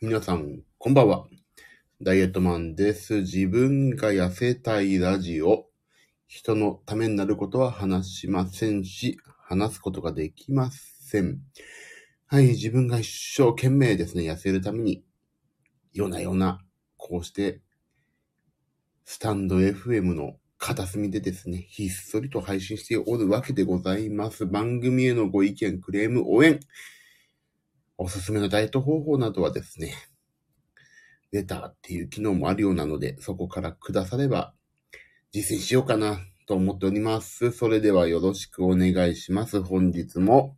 皆さん、こんばんは。ダイエットマンです。自分が痩せたいラジオ。人のためになることは話しませんし、話すことができません。はい、自分が一生懸命ですね、痩せるために、夜な夜な、こうして、スタンド FM の片隅でですね、ひっそりと配信しておるわけでございます。番組へのご意見、クレーム、応援、おすすめのダイエット方法などはですね、レタっていう機能もあるようなので、そこからくだされば実践しようかなと思っております。それではよろしくお願いします。本日も。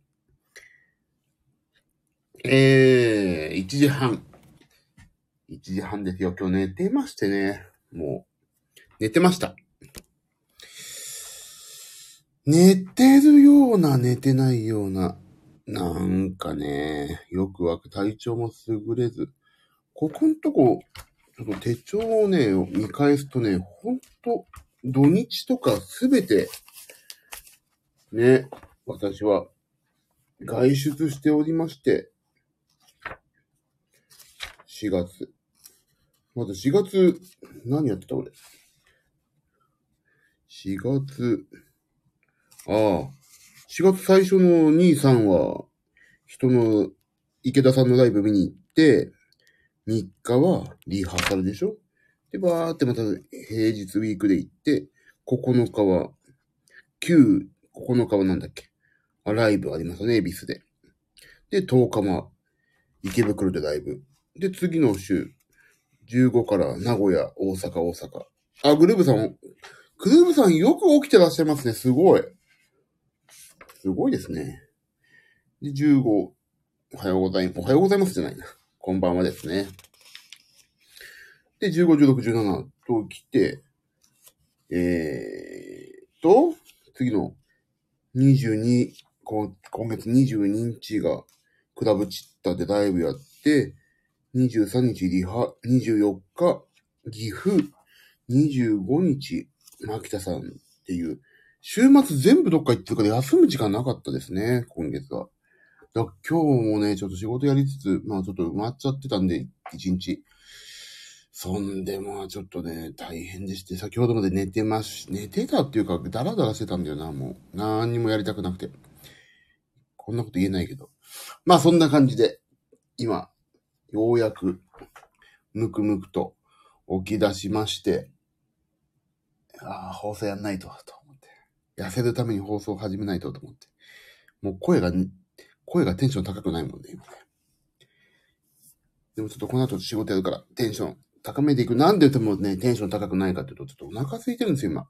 えー、1時半。1時半ですよ。今日寝てましてね。もう、寝てました。寝てるような、寝てないような。なんかね、よくわか、体調も優れず、ここんとこ、ちょっと手帳をね、見返すとね、ほんと、土日とかすべて、ね、私は外出しておりまして、4月。まず4月、何やってた俺？4月、ああ、4月最初の兄さんは、人の池田さんのライブ見に行って、3日はリハーサルでしょ？で、バーってまた平日ウィークで行って、9日は、9、9日はなんだっけ？あ、ライブありますね、恵比寿で。で、10日は池袋でライブ。で、次の週、15から名古屋、大阪、大阪。あ、グルーブさん、グルーブさんよく起きてらっしゃいますね、すごい。すごいですね。で、15、おはようございます。おはようございますじゃないな。こんばんはですね。で、15、16、17と来て、えーと、次の22、今月22日がクラブチッタでライブやって、23日リハ、24日岐阜、25日牧田さんっていう、週末全部どっか行ってるから休む時間なかったですね、今月は。だから今日もね、ちょっと仕事やりつつ、まあちょっと埋まっちゃってたんで、一日。そんでまあちょっとね、大変でして、先ほどまで寝てまし、寝てたっていうか、ダラダラしてたんだよな、もう。何にもやりたくなくて。こんなこと言えないけど。まあそんな感じで、今、ようやく、むくむくと起き出しまして、ああ、放送やんないと、と。痩せるために放送を始めないと、と思って。もう声が、声がテンション高くないもんね、今ね。でもちょっとこの後仕事やるから、テンション高めていく。なんで言ってもね、テンション高くないかっていうと、ちょっとお腹空いてるんですよ、今。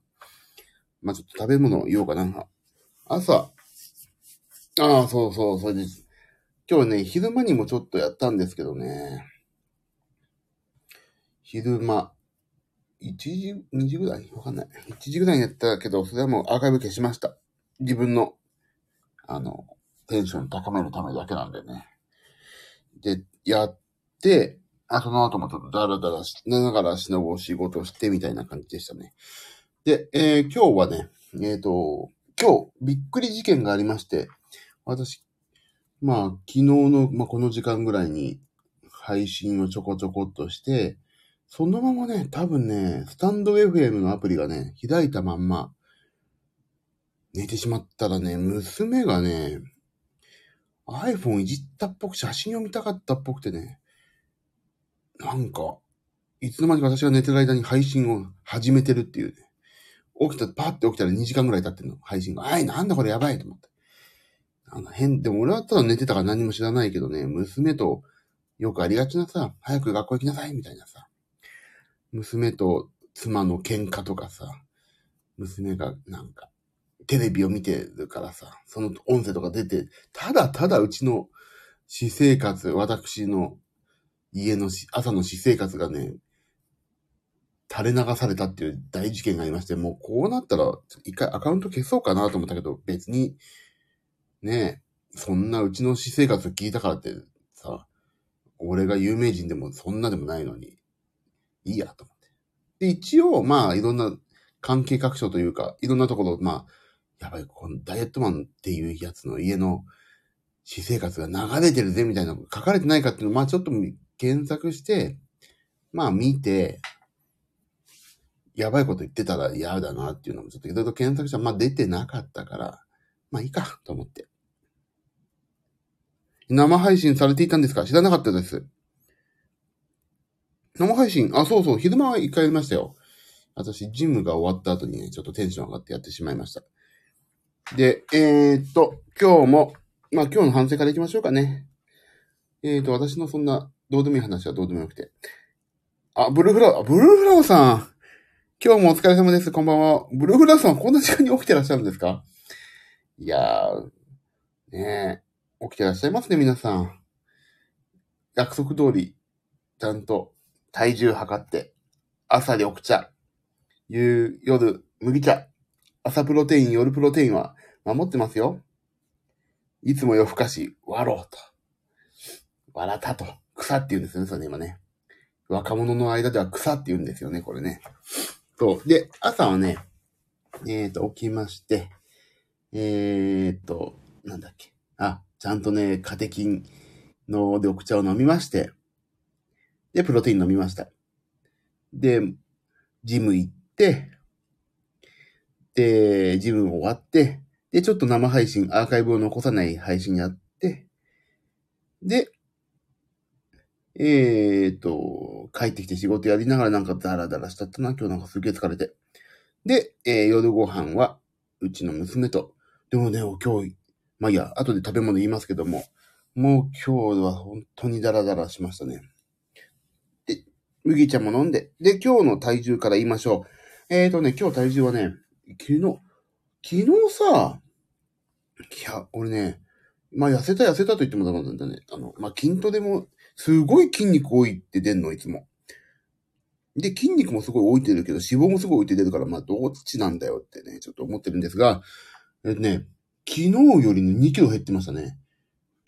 まあちょっと食べ物を言おうかな。朝、ああ、そうそう、それです。今日ね、昼間にもちょっとやったんですけどね。昼間、1時、2時ぐらい？わかんない。1時ぐらいにやったけど、それはもうアーカイブ消しました。自分の、あの、テンション高めるためだけなんでね。で、やって、あ、その後もちょっとダラダラしながらしのご仕事してみたいな感じでしたね。で、えー今日はね、えっ、と、今日、びっくり事件がありまして、私、まあ、昨日の、まあ、この時間ぐらいに配信をちょこちょこっとして、そのままね、多分ね、スタンド FM のアプリがね、開いたまんま、寝てしまったらね、娘がね、iPhone いじったっぽく、写真を見たかったっぽくてね、なんか、いつの間にか私が寝てる間に配信を始めてるっていうね。起きた、パって起きたら2時間ぐらい経ってるの、配信が。あい、なんだこれやばいと思って。あの変、でも俺はただ寝てたから何も知らないけどね、娘とよくありがちなさ、早く学校行きなさいみたいなさ、娘と妻の喧嘩とかさ、娘がなんか、テレビを見てるからさ、その音声とか出て、ただただうちの私生活、私の家の朝の私生活がね、垂れ流されたっていう大事件がありまして、もうこうなったら、一回アカウント消そうかなと思ったけど、別に、ねえ、そんなうちの私生活を聞いたからってさ、俺が有名人でもそんなでもないのに、いいやと思って。で、一応、まあ、いろんな関係各所というか、いろんなところ、まあ、やばい、このダイエットマンっていうやつの家の私生活が流れてるぜみたいなの書かれてないかっていうのを、まあちょっと検索して、まあ見て、やばいこと言ってたら嫌だなっていうのもちょっといろいろ検索したら、まあ出てなかったから、まあいいかと思って。生配信されていたんですか？知らなかったです。生配信、あ、そうそう、昼間は一回やりましたよ。私、ジムが終わった後にね、ちょっとテンション上がってやってしまいました。で、えー、っと、今日も、まあ今日の反省からいきましょうかね。えー、っと、私のそんな、どうでもいい話はどうでもよくて。あ、ブルーフラワー、ブルーフラワーさん。今日もお疲れ様です。こんばんは。ブルーフラワーさんこんな時間に起きてらっしゃるんですか？いやー、ねえ、起きてらっしゃいますね、皆さん。約束通り、ちゃんと体重測って、朝緑茶、夕、夜、麦茶、朝プロテイン、夜プロテインは守ってますよ。いつも夜更かし、わろうと。わらたと。草って言うんですよね、それ、今ね。若者の間では草って言うんですよね、これね。そう。で、朝はね、えっ、と、起きまして、えっ、と、なんだっけ。あ、ちゃんとね、カテキンの緑茶を飲みまして、で、プロテイン飲みました。で、ジム行って、で、ジム終わって、で、ちょっと生配信、アーカイブを残さない配信やって、で、えーと、帰ってきて仕事やりながらなんかダラダラしたったな、今日なんかすげえ疲れて。で、えー夜ご飯は、うちの娘と、でもね、今日、まあいいや、後で食べ物言いますけども、もう今日は本当にダラダラしましたね。麦茶も飲んで、で、今日の体重から言いましょう。えーとね、今日体重はね、昨日、昨日さ、いや、俺ね、まあ痩せた痩せたと言ってもダメなんだね。あの、まあ筋トレも、すごい筋肉多いって出んの、いつも。で、筋肉もすごい置いてるけど、脂肪もすごい置いて出るから、まあどっちなんだよってね、ちょっと思ってるんですが、えっとね、昨日より2キロ減ってましたね。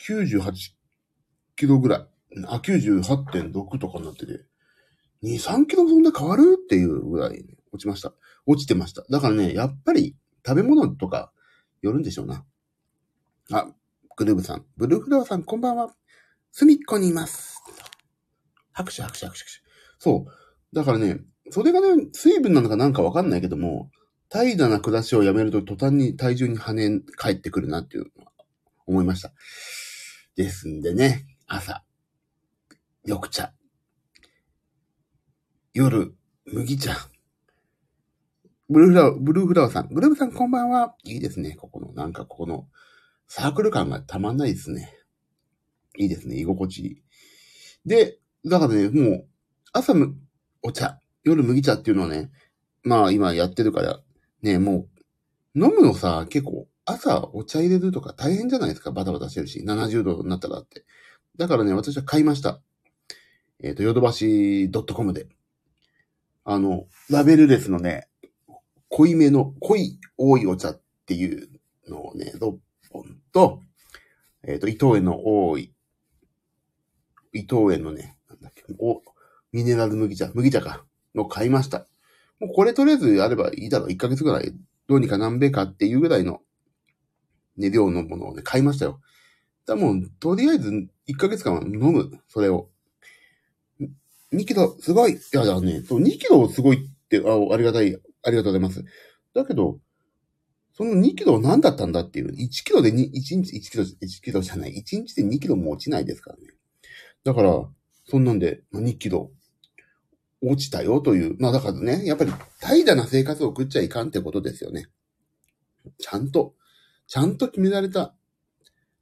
98キロぐらい。あ、98.6とかになってて。2、3キロそんな変わるっていうぐらい、ね、落ちました。落ちてました。だからね、やっぱり食べ物とかよるんでしょうな。あ、グルーブさん。ブルーフラワーさん、こんばんは。隅っこにいます。拍手、拍手、拍手、拍手。そう。だからね、それがね、水分なのかなんかわかんないけども、怠惰な暮らしをやめると途端に体重に跳ね返ってくるなっていうのは思いました。ですんでね、朝、緑茶。夜、麦茶。ブルーフラワー、ブルーフラワーさん。グルーブさんこんばんは。いいですね。ここの、なんかここの、サークル感がたまんないですね。いいですね。居心地いい。で、だからね、もう、朝む、お茶、夜麦茶っていうのはね、まあ今やってるから、ね、もう、飲むのさ、結構、朝お茶入れるとか大変じゃないですか。バタバタしてるし、70度になったらって。だからね、私は買いました。えっ、と、ヨドバシ .com で。あの、ラベルレスのね、濃いめの、濃い多いお茶っていうのをね、6本と、えっ、と、伊藤園の多い、伊藤園のね、なんだっけ、お、ミネラル麦茶、麦茶か、の買いました。もうこれとりあえずやればいいだろう。1ヶ月ぐらい、どうにか何べかっていうぐらいの、ね、量のものをね、買いましたよ。だもう、とりあえず、1ヶ月間は飲む、それを。2キロ、すごい。いや、だね、そう、2キロすごいって、あありがたい、ありがとうございます。だけど、その2キロは何だったんだっていう。1キロで2、1日1キロ、1キロじゃない。1日で2キロも落ちないですからね。だから、そんなんで、2キロ落ちたよという。まあだからね、やっぱり怠惰な生活を送っちゃいかんってことですよね。ちゃんと、ちゃんと決められた、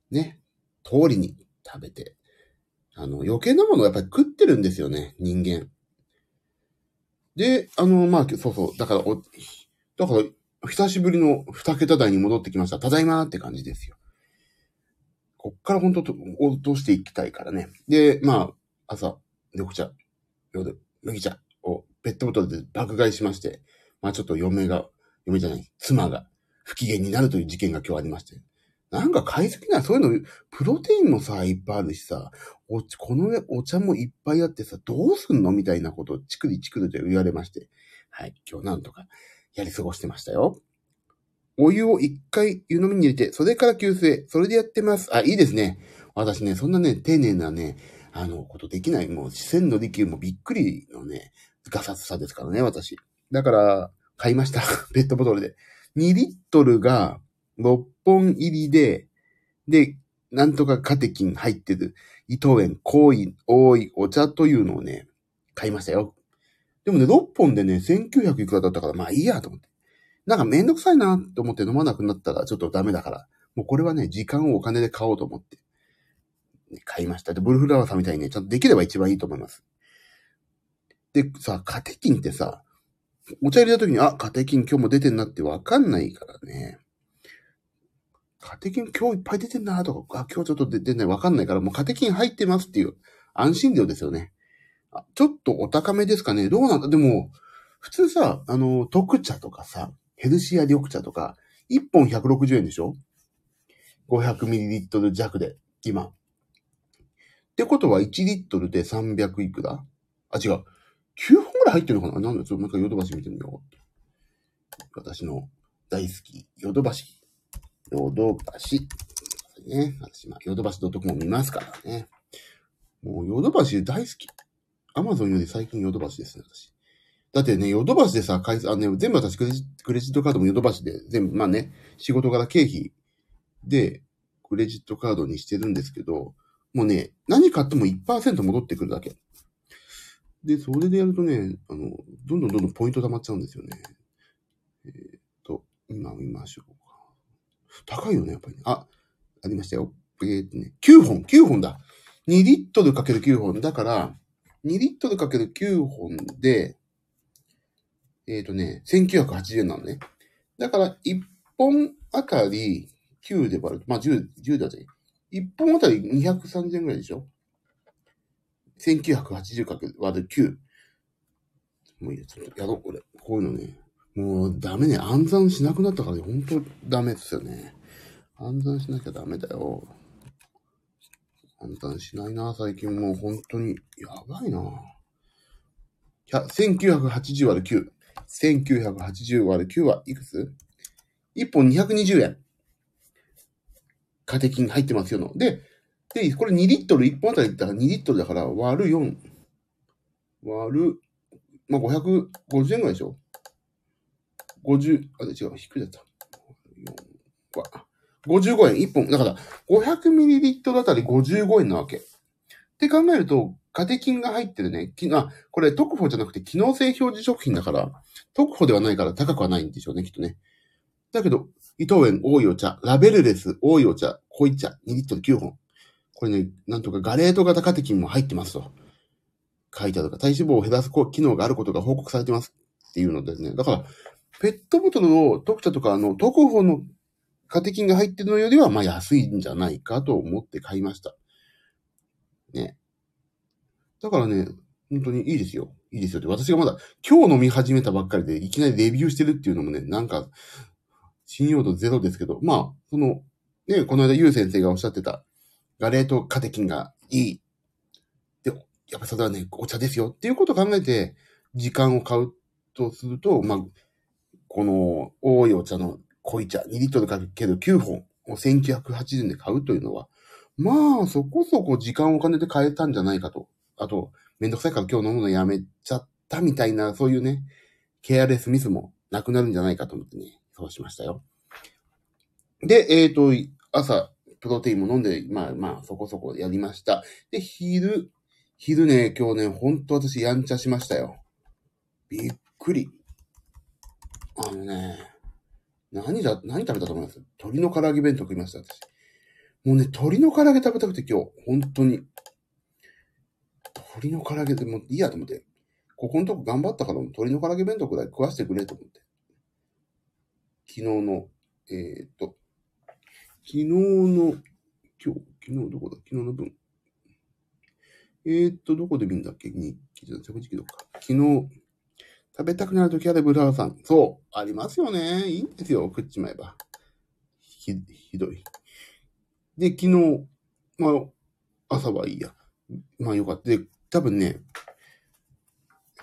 ね、通りに食べて。あの、余計なものをやっぱり食ってるんですよね、人間。で、あの、まあ、そうそう。だから、お、だから、久しぶりの二桁台に戻ってきました。ただいまーって感じですよ。こっから本当と落としていきたいからね。で、まあ、朝、緑茶、夜、麦茶をペットボトルで爆買いしまして、まあちょっと嫁が、嫁じゃない、妻が不機嫌になるという事件が今日ありまして。なんか買いすぎないそういうの、プロテインもさ、いっぱいあるしさ、おこの上お茶もいっぱいあってさ、どうすんのみたいなことをチクリチクリと言われまして。はい、今日なんとかやり過ごしてましたよ。お湯を一回湯飲みに入れて、それから急須へ、それでやってます。あ、いいですね。私ね、そんなね、丁寧なね、あの、ことできない。もう、四川の利休もびっくりのね、ガサツさですからね、私。だから、買いました。ペットボトルで。2リットルが6本入りで、で、なんとかカテキン入ってる、伊藤園、濃い、多い、お茶というのをね、買いましたよ。でもね、6本でね、1900いくらだったから、まあいいやと思って。なんかめんどくさいなって思って飲まなくなったらちょっとダメだから。もうこれはね、時間をお金で買おうと思って、ね買いました。で、ブルフラワーさんみたいにね、ちゃんとできれば一番いいと思います。で、さ、カテキンってさ、お茶入れた時に、あ、カテキン今日も出てんなってわかんないからね。カテキン今日いっぱい出てんなとか、あ、今日ちょっと出てないわかんないから、もうカテキン入ってますっていう安心料ですよね。あちょっとお高めですかねどうなんだ？でも、普通さ、あの、特茶とかさ、ヘルシア緑茶とか、1本160円でしょ ?500ml 弱で、今。ってことは1リットルで300いくら？あ、違う。9本ぐらい入ってるのかな？なんだちょっとなんかヨドバシ見てみよう。私の大好き、ヨドバシ。ヨドバシ。ね。私、まあ、ヨドバシ .com 見ますからね。もう、ヨドバシ大好き。アマゾンより最近ヨドバシですね、私。だってね、ヨドバシでさ、返す、あね、全部私クレジクレジットカードもヨドバシで、全部、まあね、仕事から経費で、クレジットカードにしてるんですけど、もうね、何買っても1%戻ってくるだけ。で、それでやるとね、あの、どんどんどんどんポイント溜まっちゃうんですよね。えーっと、今見ましょう。高いよね、やっぱり、あ、ありましたよ。えーっとね、9本、9本だ。2リットルかける9本。だから、2リットルかける9本で、えっ、とね、1980円なのね。だから、1本あたり9で割ると、まあ10、10だぜ。1本あたり230円ぐらいでしょ ?1980 かける割る9。もういいや、ちょっとやろう、これ。こういうのね。もうダメね。暗算しなくなったからね、ほんとダメですよね。暗算しなきゃダメだよ。暗算しないな、最近もう本当に。やばいな。1980割る9。1980割る9はいくつ ?1 本220円。カテキン入ってますよの。で、で、これ2リットル、1本あたりだから2リットルだから割る4。割る、まあ、550円ぐらいでしょ ?50、あ、違う、低いやつだ。4は、55円、1本。だから、500ml あたり55円なわけ。って考えると、カテキンが入ってるね。きあ、これ特保じゃなくて機能性表示食品だから、特保ではないから高くはないんでしょうね、きっとね。だけど、伊藤園多いお茶、ラベルレス多いお茶、濃い茶、2リットル9本。これね、なんとかガレート型カテキンも入ってますと。書いてあるか、体脂肪を減らす機能があることが報告されてますっていうのですね。だから、ペットボトルを特茶とか、あの、特保のカテキンが入ってるのよりは、まあ安いんじゃないかと思って買いました。ね。だからね、本当にいいですよ。いいですよって。私がまだ今日飲み始めたばっかりでいきなりレビューしてるっていうのもね、なんか、信用度ゼロですけど、まあ、その、ね、この間ゆう先生がおっしゃってた、ガレートカテキンがいい。で、やっぱそれはね、お茶ですよっていうことを考えて、時間を買うとすると、まあ、この多いお茶の濃い茶、2リットルかける9本を1980円で買うというのは、まあ、そこそこ時間をお金で買えたんじゃないかと。あと、めんどくさいから今日飲むのやめちゃったみたいな、そういうね、ケアレスミスもなくなるんじゃないかと思ってね、そうしましたよ。で、えっ、と、朝、プロテインも飲んで、まあまあ、そこそこやりました。で、昼、昼ね、今日ね、ほんと私やんちゃしましたよ。びっくり。あのね、何だ、何食べたと思います？鶏の唐揚げ弁当食いました、私。もうね、鶏の唐揚げ食べたくて今日、本当に。鶏の唐揚げでもいいやと思って。ここのとこ頑張ったから、鶏の唐揚げ弁当くらい食わせてくれと思って。昨日の、えー、っと、昨日の、今日、昨日どこだ？昨日の分。えー、っと、どこで見るんだっけ？日記じゃ着地記録か。昨日、食べたくなるときあるブラウさん。そう、ありますよね。いいんですよ、食っちまえば。ひ、ひどい。で、昨日、まあ、朝はいいや。まあよかった。で、多分ね、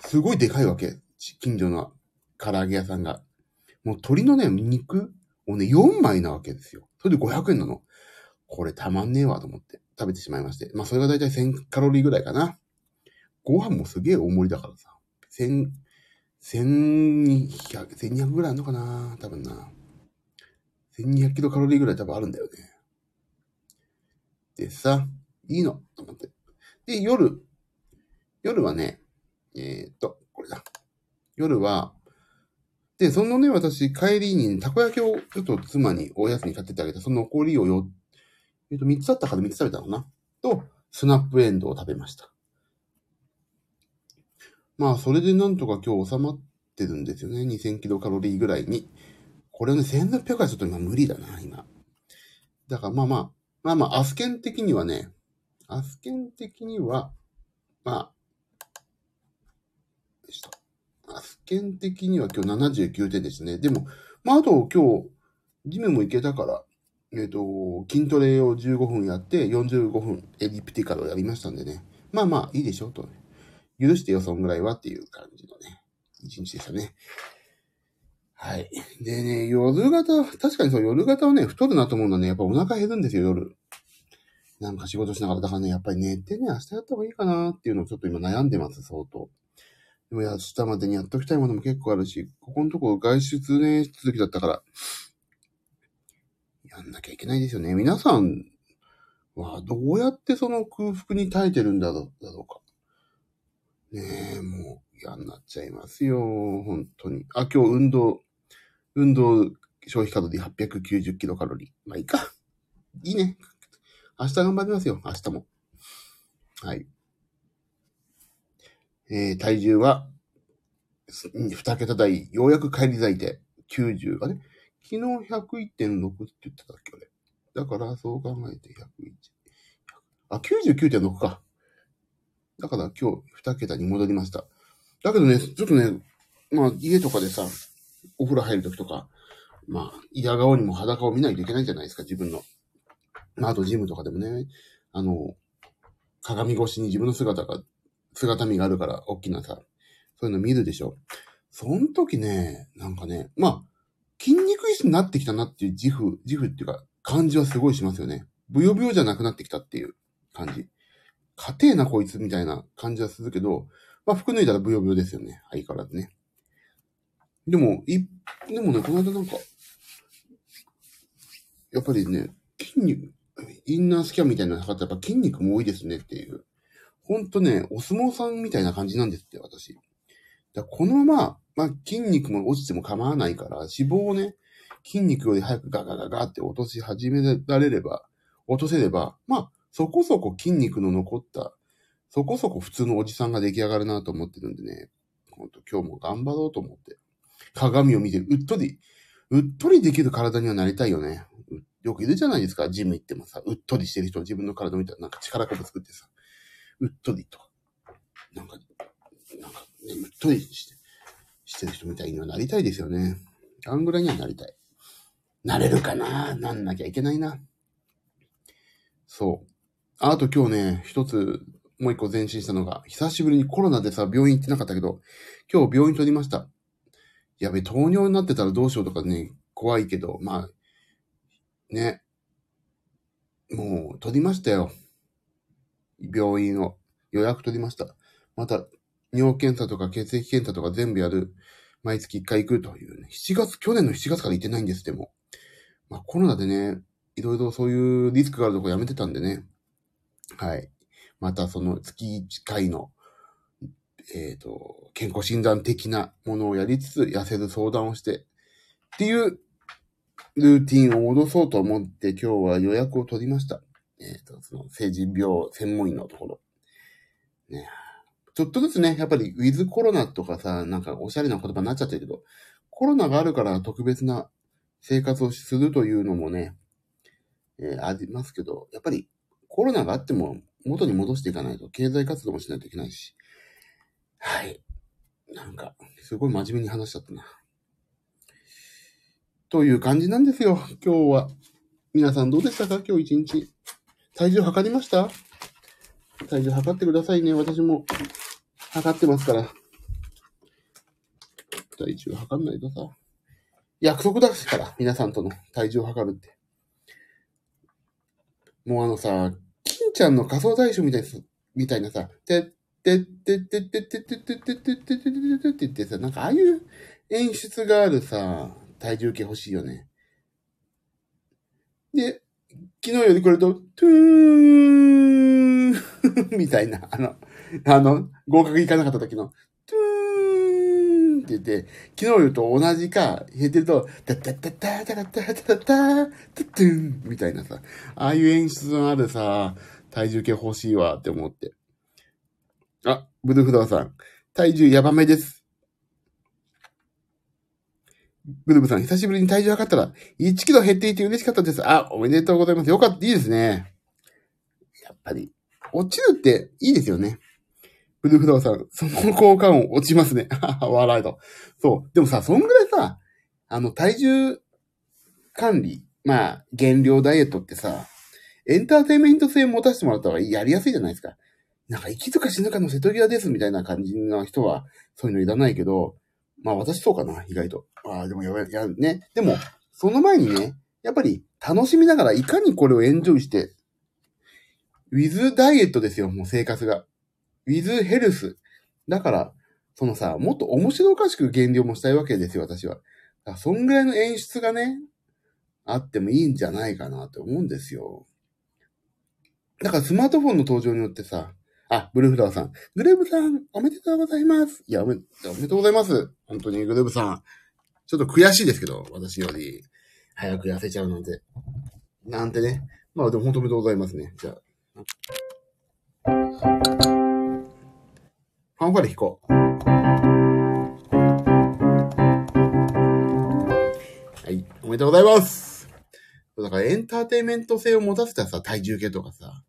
すごいでかいわけ。近所の唐揚げ屋さんが。もう鶏のね、肉をね、4枚なわけですよ。それで500円なの。これたまんねえわと思って。食べてしまいまして。まあ、それがだいたい1000カロリーぐらいかな。ご飯もすげえ大盛りだからさ。1000、1200、1200ぐらいあるのかな？多分な。1200キロカロリーぐらい多分あるんだよね。でさ、いいのと思って。で、夜、夜はね、えー、っと、これだ。夜は、で、そのね、私、帰りに、たこ焼きをちょっと妻におやつに買ってってあげた、その残りをよ、えっ、と、3つあったから3つ食べたのかな？と、スナップエンドを食べました。まあ、それでなんとか今日収まってるんですよね。2000キロカロリーぐらいに。これね、1600はちょっと今無理だな、今。だからまあまあ、まあまあ、アスケン的にはね、アスケン的には、まあ、でした。アスケン的には今日79点ですね。でも、まああと今日、ジムも行けたから、えっ、と、筋トレを15分やって45分エリプティカルをやりましたんでね。まあまあいいでしょうと、ね。許してよ、そんぐらいはっていう感じのね、一日でしたね。はい。でね、夜型、確かにそう、夜型はね、太るなと思うのはね、やっぱお腹減るんですよ、夜。なんか仕事しながら、だからね、やっぱり寝てね、明日やった方がいいかなっていうのをちょっと今悩んでます、相当。でもや明日までにやっときたいものも結構あるし、ここのとこ外出ね、続きだったから、やんなきゃいけないですよね。皆さんはどうやってその空腹に耐えてるんだろうだろうか。ねえ、もう嫌になっちゃいますよ。本当に。あ、今日運動、運動消費カロリー890キロカロリー。まあいいか。いいね。明日頑張りますよ。明日も。はい。えー、体重は、二桁台、ようやく帰り咲いて、90、あれ昨日101.6って言ってたっけ俺。だから、そう考えて101。あ、99.6か。だから今日二桁に戻りました。だけどね、ちょっとね、まあ家とかでさ、お風呂入るときとか、まあ、嫌顔にも裸を見ないといけないじゃないですか、自分の。まあ、あとジムとかでもね、あの、鏡越しに自分の姿が、姿見があるから、大きなさ、そういうの見るでしょ。その時ね、なんかね、まあ、筋肉質になってきたなっていう自負、自負っていうか、感じはすごいしますよね。ブヨブヨじゃなくなってきたっていう感じ。家庭なこいつみたいな感じはするけど、まあ服脱いだらブヨブヨですよね。相変わらずね。でも、い、でもね、この間なんか、やっぱりね、筋肉、インナースキャンみたいなの測ったらやっぱ筋肉も多いですねっていう。ほんとね、お相撲さんみたいな感じなんですって、私。だこのまま、まあ筋肉も落ちても構わないから、脂肪をね、筋肉より早くガガガガって落とし始められれば、落とせれば、まあ、そこそこ筋肉の残った、そこそこ普通のおじさんが出来上がるなと思ってるんでね、ほんと今日も頑張ろうと思って。鏡を見てる、うっとり、うっとりできる体にはなりたいよね。よくいるじゃないですか、ジム行ってもさ、うっとりしてる人、自分の体を見たらなんか力こぶ作ってさ、うっとりとか、なんか、なんか、ね、うっとりして、してる人みたいにはなりたいですよね。あんぐらいにはなりたい。なれるかな？なんなきゃいけないな。そう。あと今日ね、一つ、もう一個前進したのが、久しぶりにコロナでさ、病院行ってなかったけど、今日病院取りました。やべ、糖尿になってたらどうしようとかね、怖いけど、まあ、ね。もう、取りましたよ。病院を。予約取りました。また、尿検査とか血液検査とか全部やる。毎月1回行くというね。7月、去年の7月から行ってないんです、でも。まあコロナでね、いろいろそういうリスクがあるとこやめてたんでね。はい。またその月1回の、えっ、ー、と、健康診断的なものをやりつつ、痩せる相談をして、っていうルーティンを戻そうと思って今日は予約を取りました。えっ、ー、と、その成人病専門医のところ。ね、ちょっとずつね、やっぱりウィズコロナとかさ、なんかおしゃれな言葉になっちゃってるけど、コロナがあるから特別な生活をするというのもね、えー、ありますけど、やっぱりコロナがあっても元に戻していかないと経済活動もしないといけないし。はい。なんか、すごい真面目に話しちゃったな。という感じなんですよ、今日は。皆さんどうでしたか？今日一日。体重測りました？体重測ってくださいね。私も測ってますから。体重測んないとさ。約束だから、皆さんとの体重を測るって。もうあのさ、ちゃんの仮想大賞みたいす、みたいなさ、てってってってってってってってってってててててててててさ、なんかああいう演出があるさ、体重計欲しいよね。で、昨日より来ると、トゥーン みたいな、あの、あの、合格いかなかった時の、トゥーンって言って、昨日よりと同じか、減ってると、タタタタタタタタタタタトゥーンみたいなさ、ああいう演出のあるさ、体重計欲しいわって思って。あ、ブルフドウさん、体重やばめです。ブルブさん、久しぶりに体重測ったら、1キロ減っていて嬉しかったです。あ、おめでとうございます。よかった、いいですね。やっぱり、落ちるっていいですよね。ブルフドウさん、その効果音落ちますね。笑いと。そう。でもさ、そんぐらいさ、あの、体重管理、まあ、減量ダイエットってさ、エンターテイメント性持たせてもらった方がやりやすいじゃないですか。なんか生きとか死ぬかの瀬戸際ですみたいな感じの人は、そういうのいらないけど、まあ私そうかな、意外と。ああ、でもやばい、やるね。でも、その前にね、やっぱり楽しみながらいかにこれをエンジョイして、ウィズダイエットですよ、もう生活が。ウィズヘルス。だから、そのさ、もっと面白おかしく減量もしたいわけですよ、私は。そんぐらいの演出がね、あってもいいんじゃないかなと思うんですよ。だからスマートフォンの登場によってさ、あ、ブルーフラワーさん。グレブさん、おめでとうございます。いや、おめ、おめでとうございます。本当に、グレブさん。ちょっと悔しいですけど、私より、早く痩せちゃうなんて。なんてね。まあ、でも本当おめでとうございますね。じゃあ。ファンファレ弾こう。はい、おめでとうございます。だからエンターテイメント性を持たせたさ、体重計とかさ、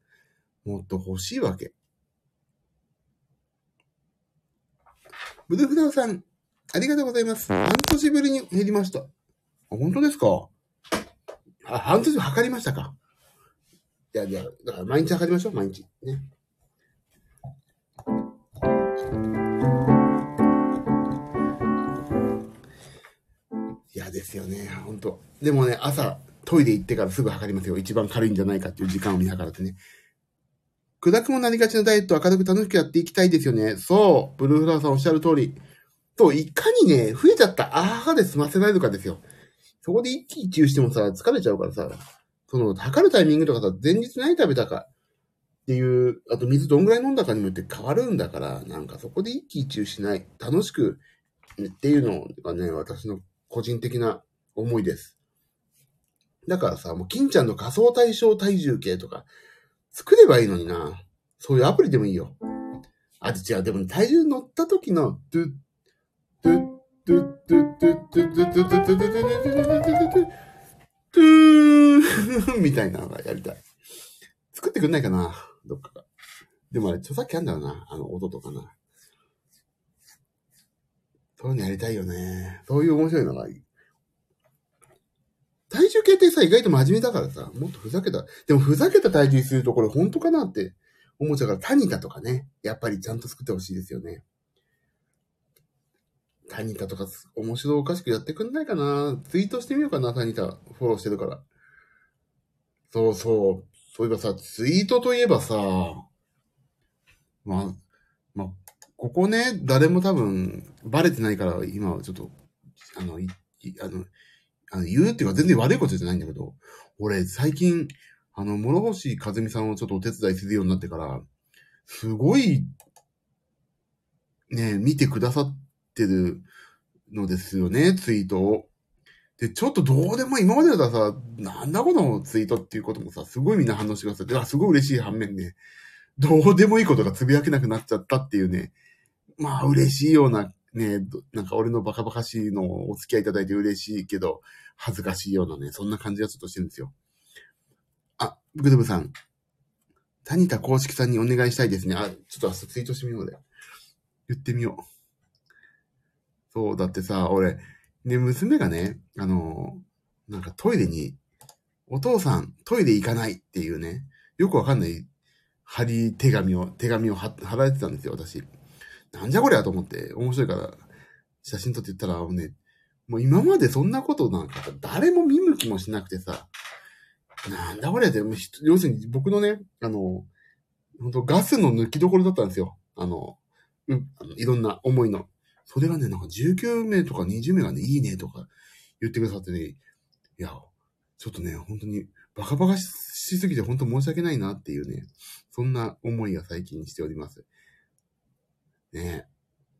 もっと欲しいわけ。ブルフダウさん、ありがとうございます。半年ぶりに減りました。あ、本当ですか？あ、半年測りましたかいやいや、だから毎日測りましょう、毎日。ね。いやですよね、本当でもね、朝、トイレ行ってからすぐ測りますよ。一番軽いんじゃないかっていう時間を見計らってね。砕くもなりがちなダイエットを明るく楽しくやっていきたいですよね。そう、ブルーフラワーさんおっしゃる通り。と、いかにね、増えちゃったあーで済ませられるかですよ。そこで一喜一憂してもさ、疲れちゃうからさ、その、測るタイミングとかさ、前日何食べたかっていう、あと水どんぐらい飲んだかにもよって変わるんだから、なんかそこで一喜一憂しない、楽しくっていうのがね、私の個人的な思いです。だからさ、もう金ちゃんの仮想対象体重計とか、作ればいいのにな。そういうアプリでもいいよ。あ、違う、でも、ね、体重乗った時の、ドゥッ、ドゥッ、ドゥッ、ドゥッ、ドゥッ、ドゥッ、ドゥッ、ドゥッ、ドゥッ、ドゥッ、ドゥッ、なゥッ、ドゥッ、ドゥッ、ドゥッ、ドゥッ、ドゥッ、ドゥッ、ドゥッ、ドゥッ、ドゥッ、ドゥッ、ドゥッ、ドゥッ、ドゥッ、ドゥッ、ドゥッ、ドゥッ、ドゥッ、ドゥッ、いゥッ、ドゥ、体重計ってさ、意外と真面目だからさ、もっとふざけた。でもふざけた体重にするとこれ本当かなって思っちゃうから、タニタとかね、やっぱりちゃんと作ってほしいですよね。タニタとか面白おかしくやってくんないかなツイートしてみようかな、タニタ。フォローしてるから。そうそう。そういえばさ、ツイートといえばさ、まあ、まあ、ここね、誰も多分、バレてないから、今はちょっと、あの、い、いあの、あの言うっていうか全然悪いことじゃないんだけど、俺、最近、あの、諸星和美さんをちょっとお手伝いするようになってから、すごい、ね、見てくださってるのですよね、ツイートを。で、ちょっとどうでも今までだったらさ、なんだこのツイートっていうこともさ、すごいみんな反応してくださって、あ、すごい嬉しい反面ね、どうでもいいことがつぶやけなくなっちゃったっていうね、まあ嬉しいような、ね、なんか俺のバカバカしいのをお付き合いいただいて嬉しいけど、恥ずかしいようなね、そんな感じがちょっとしてるんですよ。あ、グルブさん。谷田公式さんにお願いしたいですね。あ、ちょっとツイートしてみようで。言ってみよう。そう、だってさ、俺、ね、娘がね、あの、なんかトイレに、お父さん、トイレ行かないっていうね、よくわかんない貼り手紙を、手紙を貼られてたんですよ、私。なんじゃこりゃと思って、面白いから、写真撮って言ったら、もうね、もう今までそんなことなんか誰も見向きもしなくてさ、なんだこれって、要するに僕のね、あの、本当ガスの抜きどころだったんですよ。あの、うあのいろんな思いの。それがね、なんか19名とか20名がね、いいねとか言ってくださってね、いや、ちょっとね、本当にバカバカしすぎて本当申し訳ないなっていうね、そんな思いが最近しております。ね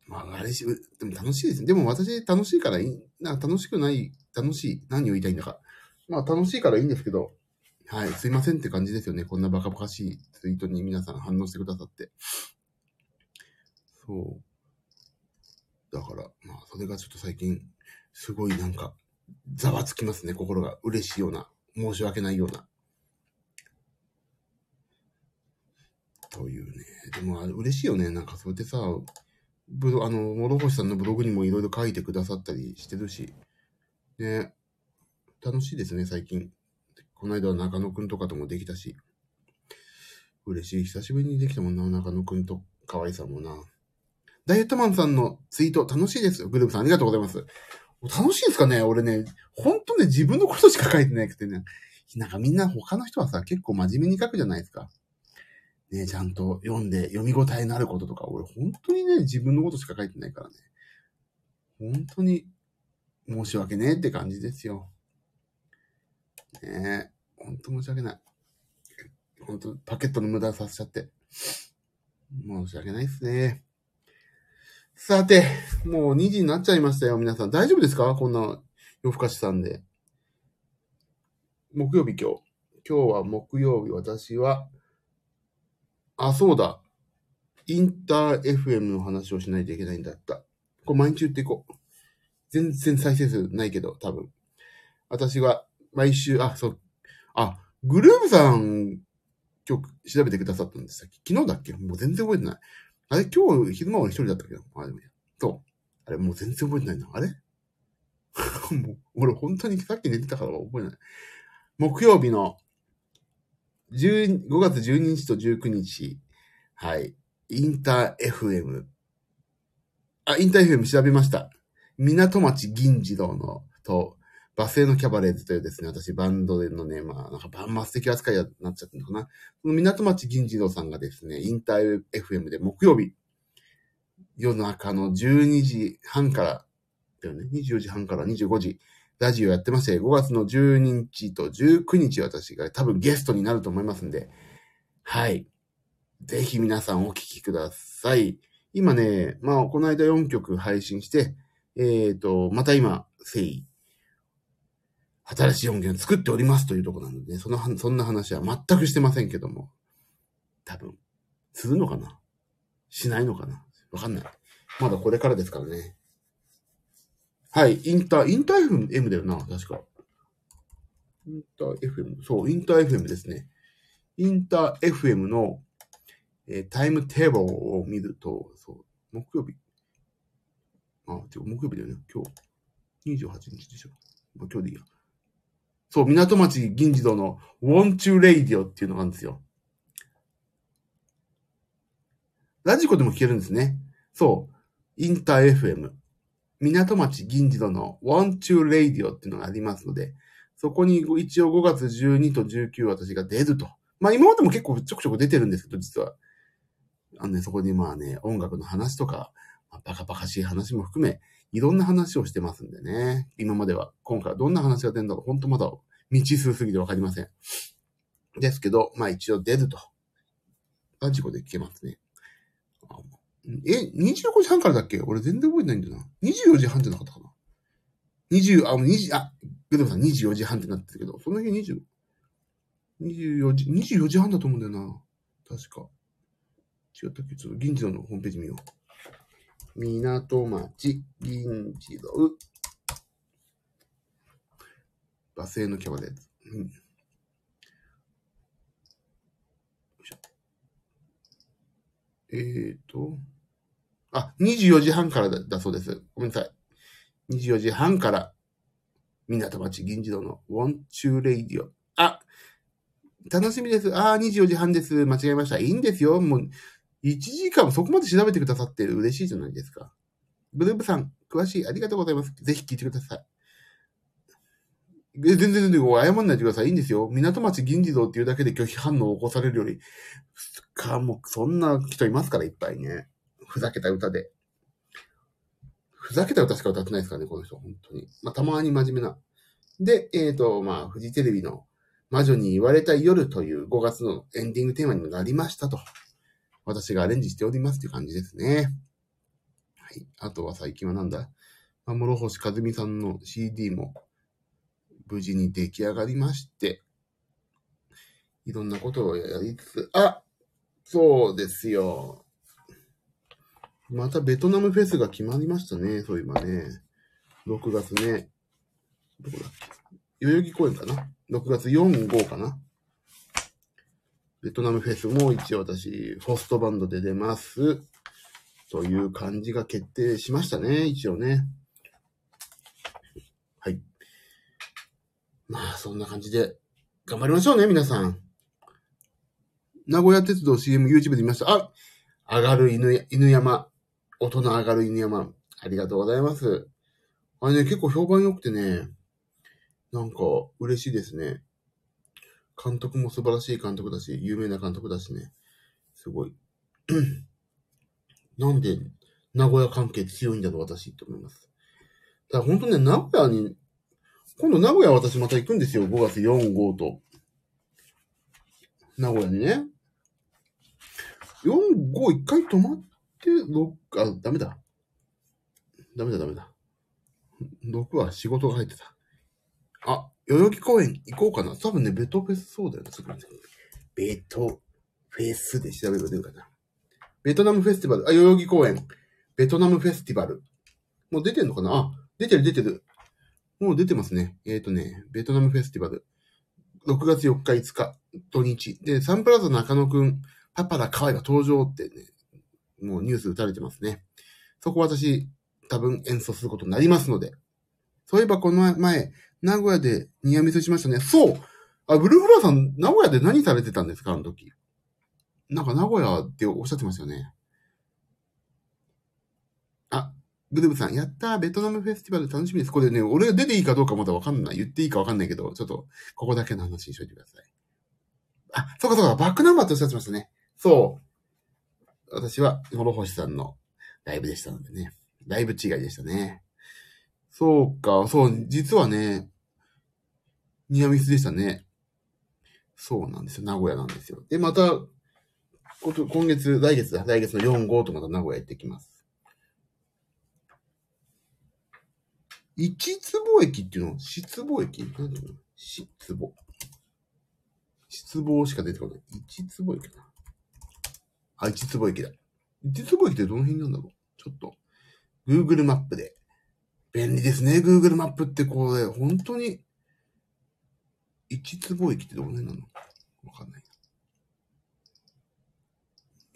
まあ、あれし、でも楽しいですね。でも私楽しいからいい、な楽しくない、楽しい、何を言いたいんだか。まあ楽しいからいいんですけど、はい、すいませんって感じですよね。こんなバカバカしいツイートに皆さん反応してくださって。そう。だから、まあ、それがちょっと最近、すごいなんか、ざわつきますね、心が。嬉しいような、申し訳ないような。というね。でも、嬉しいよね。なんか、それでさ、ブロ、あの、諸星さんのブログにもいろいろ書いてくださったりしてるし、ね。楽しいですね、最近。この間は中野くんとかともできたし。嬉しい。久しぶりにできたもんな、中野くんと河合さもな。ダイエットマンさんのツイート楽しいですよ。グループさんありがとうございます。楽しいですかね俺ね、ほんとね、自分のことしか書いてなくてね。なんかみんな他の人はさ、結構真面目に書くじゃないですか。ね、ちゃんと読んで読み応えのあることとか、俺本当にね、自分のことしか書いてないからね。本当に申し訳ねえって感じですよ。ねえ、本当申し訳ない。本当パケットの無駄させちゃって。申し訳ないですね。さて、もう2時になっちゃいましたよ、皆さん。大丈夫ですか？こんな夜更かしさんで。木曜日今日。今日は木曜日、私は、あ、そうだ。インター FM の話をしないといけないんだった。これ毎日言っていこう。全然再生数ないけど、多分。私は毎週、あ、そう。あ、グループさん、今日調べてくださったんです昨日だっけ？もう全然覚えてない。あれ今日昼間は一人だったけど。あ、でもそう。あれもう全然覚えてないな。あれ？もう、俺本当にさっき寝てたから覚えない。木曜日の5月12日と19日、はい。インター FM。あ、インター FM 調べました。港町銀次郎の、と、バスへのキャバレーズというですね、私バンドでのね、まあ、なんかバンマス的扱いになっちゃったのかな。この港町銀次郎さんがですね、インター FM で木曜日、夜中の12時半から、だよね、24時半から25時、ラジオやってまして、5月の12日と19日私が多分ゲストになると思いますんで、はい。ぜひ皆さんお聞きください。今ね、まあ、この間4曲配信して、えっ、と、また今、誠意、新しい音源作っておりますというとこなので、その、そんな話は全くしてませんけども、多分、するのかな？しないのかな？わかんない。まだこれからですからね。はい、インター、インター FM だよな、確か。インター FM、そう、インター FM ですね。インター FM の、えータイムテーブルを見ると、そう、木曜日。あ、違う、木曜日だよね。今日、28日でしょ。まあ、今日でいいや。そう、港町銀次堂の Want You Radio っていうのがあるんですよ。ラジコでも聞けるんですね。そう。インター FM。港町銀次堂の Want You Radio っていうのがありますので、そこに一応5月12と19私が出ると。まあ今までも結構ちょくちょく出てるんですけど、実は。あのね、そこにまあね、音楽の話とか、まあバカバカしい話も含め、いろんな話をしてますんでね。今までは。今回はどんな話が出るんだろう。本当まだ未知数すぎてわかりません。ですけど、まあ一応出ると。ラジコで聞けますね。え、25時半からだっけ？俺全然覚えてないんだよな。24時半じゃなかったかな？20、あ、もう20、あ、グドさん24時半ってなってるけど、その日20、24時、24時半だと思うんだよな。確か。違ったっけ？ちょっと銀次郎のホームページ見よう。港町銀次郎。バスへのキャバレーズ。うん。よいしょえーと。あ、24時半からだだそうです。ごめんなさい。24時半から、港町銀次郎の Want You Radio。あ、楽しみです。あー、24時半です。間違えました。いいんですよ。もう、1時間もそこまで調べてくださって嬉しいじゃないですか。ブルーブさん、詳しい。ありがとうございます。ぜひ聞いてください。え、全然全然、謝んないでください。いいんですよ。港町銀次郎っていうだけで拒否反応を起こされるより、か、もう、そんな人いますから、いっぱいね。ふざけた歌で。ふざけた歌しか歌ってないですからね、この人、本当に。まあ、たまに真面目な。で、えっ、ー、と、まあ、フジテレビの魔女に言われた夜という5月のエンディングテーマにもなりましたと。私がアレンジしておりますという感じですね。はい。あとは最近はなんだまあ、諸星和美さんの CD も無事に出来上がりまして、いろんなことをやりつつ、あそうですよ。またベトナムフェスが決まりましたね、そういえばね。6月ね。どこだっけ？代々木公園かな ?6 月4、5かな？ベトナムフェスも一応私、ホストバンドで出ます。という感じが決定しましたね、一応ね。はい。まあ、そんな感じで、頑張りましょうね、皆さん。名古屋鉄道 CM YouTube で見ました。あ上がる犬犬山。大人上がる犬山。ありがとうございます。あれね、結構評判良くてね、なんか嬉しいですね。監督も素晴らしい監督だし、有名な監督だしね。すごい。なんで名古屋関係強いんだろう、私って思います。だから本当ね、名古屋に、今度名古屋私また行くんですよ。5月4、5と。名古屋にね。4、5一回泊まって、6、あ、ダメだ。ダメだダメだ。6は仕事が入ってた。あ、代々木公園行こうかな。多分ね、ベトフェスそうだよね。ベトフェスで調べれば出るかな。ベトナムフェスティバル。あ、代々木公園。ベトナムフェスティバル。もう出てんのかな？あ、出てる出てる。もう出てますね。えっ、ー、とね、ベトナムフェスティバル。6月4日5日、土日。で、サンプラザ中野くん、パパラカワイが登場ってね、もうニュース打たれてますね。そこ私、多分演奏することになりますので。そういえばこの前、名古屋でニアミスしましたね。そうあ、ブルーフラーさん、名古屋で何されてたんですか？あの時。なんか名古屋っておっしゃってましたよね。あ、グルーブさん、やったー、ベトナムフェスティバル楽しみです。これね、俺が出ていいかどうかまだわかんない。言っていいかわかんないけど、ちょっと、ここだけの話にしといてください。あ、そうかそうか、バックナンバーとおっしゃってましたね。そう。私は、諸星さんのライブでしたのでね。ライブ違いでしたね。そうか、そう、実はね、ニアミスでしたね。そうなんですよ。名古屋なんですよ。で、また、今月、来月だ。来月の4、5とまた名古屋行ってきます。一坪駅っていうの失望駅？なんだろう失望。失望しか出てこない。一坪駅かな。あ、一坪駅だ。一坪駅ってどの辺なんだろう？ちょっと、Google マップで便利ですね、Google マップってこれ、本当に、一坪駅ってどの辺なの？わかんない。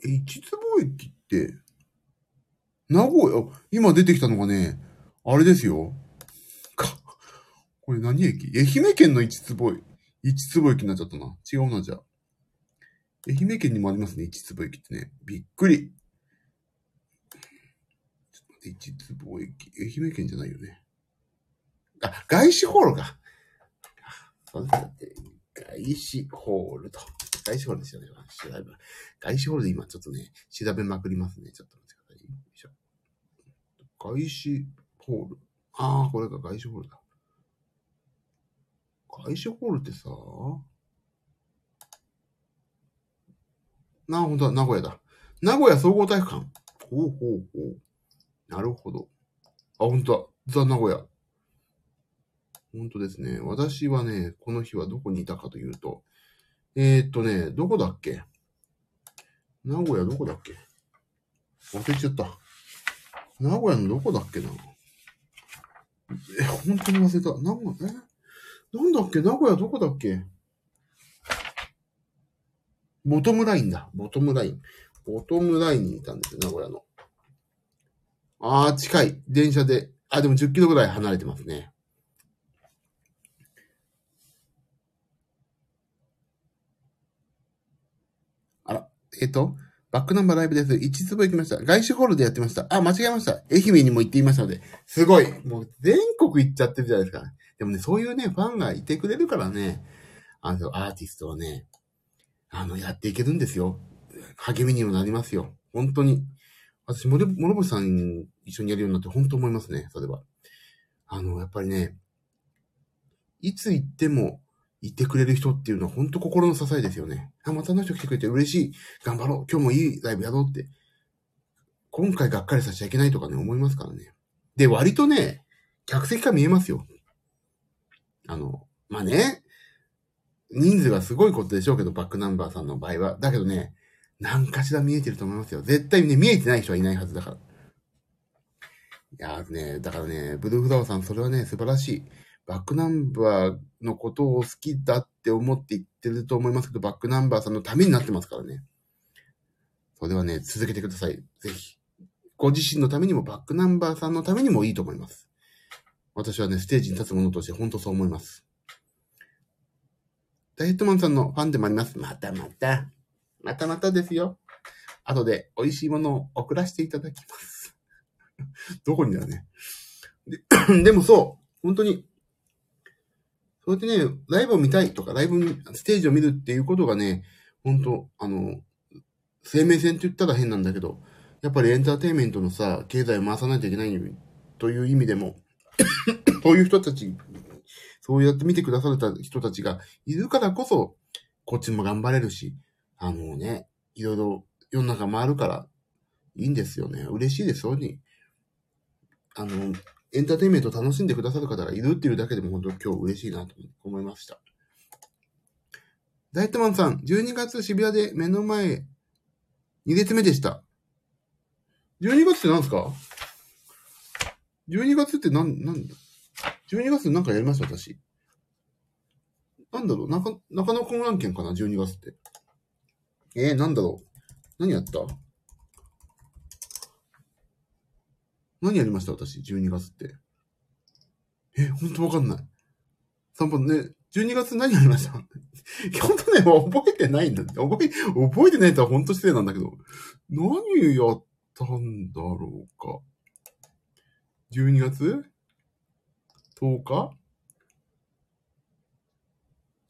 え、一坪駅って、名古屋、今出てきたのがね、あれですよ。か、これ何駅？愛媛県の一坪駅。一坪駅になっちゃったな。違うな、じゃあ。愛媛県にもありますね、一坪駅ってね。びっくり。一坪駅。愛媛県じゃないよね。あ、外資ホールか。外資ホールと。外資ホールですよね。調べ外資ホールで今ちょっとね、調べまくりますね。ちょっと待ってください。よいしょ。外資ホール。ああ、これが外資ホールだ。外資ホールってさ、な、ほんとだ、名古屋だ。名古屋総合体育館。ほうほうほう。なるほど。あ、本当だ。ザ・名古屋。本当ですね。私はね、この日はどこにいたかというと、えー、っとね、どこだっけ？名古屋どこだっけ？忘れちゃった。名古屋のどこだっけな？え、本当に忘れた。名古屋、え？なんだっけ？名古屋どこだっけ？ボトムラインだ。ボトムライン。ボトムラインにいたんですよ、名古屋の。ああ、近い。電車で。あ、でも10キロぐらい離れてますね。あら、えっ、ー、と、バックナンバーライブです。1坪行きました。外資ホールでやってました。あ、間違えました。愛媛にも行っていましたので、すごい。もう全国行っちゃってるじゃないですか。でもね、そういうね、ファンがいてくれるからね、あの、アーティストをね、あの、やっていけるんですよ。励みにもなりますよ。本当に。私、諸星さん一緒にやるようになって本当思いますね、それは。あの、やっぱりね、いつ行ってもいてくれる人っていうのは本当心の支えですよね。あ、またあの人来てくれて嬉しい。頑張ろう。今日もいいライブやろうって。今回がっかりさせちゃいけないとかね、思いますからね。で、割とね、客席が見えますよ。あの、まあね、人数がすごいことでしょうけど、バックナンバーさんの場合は。だけどね、何かしら見えてると思いますよ。絶対ね、見えてない人はいないはずだから。いやーね、だからね、ブルーフラワーさん、それはね、素晴らしい。バックナンバーのことを好きだって思って言ってると思いますけど、バックナンバーさんのためになってますからね。それはね、続けてください。ぜひ。ご自身のためにも、バックナンバーさんのためにもいいと思います。私はね、ステージに立つ者として本当そう思います。ダイエットマンさんのファンでもあります。またまた。またまたですよ。後で美味しいものを送らせていただきます。どこにだね。で でもそう、本当に、そうやってね、ライブを見たいとか、ライブ、ステージを見るっていうことがね、本当あの、生命線って言ったら変なんだけど、やっぱりエンターテインメントのさ、経済を回さないといけないという意味でも、そういう人たち、そうやって見てくだされた人たちがいるからこそ、こっちも頑張れるし、あのね、いろいろ世の中回るから、いいんですよね。嬉しいです、そうに。あの、エンターテインメント楽しんでくださる方がいるっていうだけでも本当今日嬉しいなと思いました。ダイエットマンさん、12月渋谷で目の前、2列目でした。12月って何ですか ?12 月って何、何 ?12 月って何かやりました私。なんだろう中、中野君案件かな ?12 月って。えー、なんだろう何やった？何やりました私、12月って。え、ほんとわかんない。3番ね、12月何やりました？本当ね、覚えてないんだって。覚え、覚えてないとはほんと失礼なんだけど、何やったんだろうか。12月？?10 日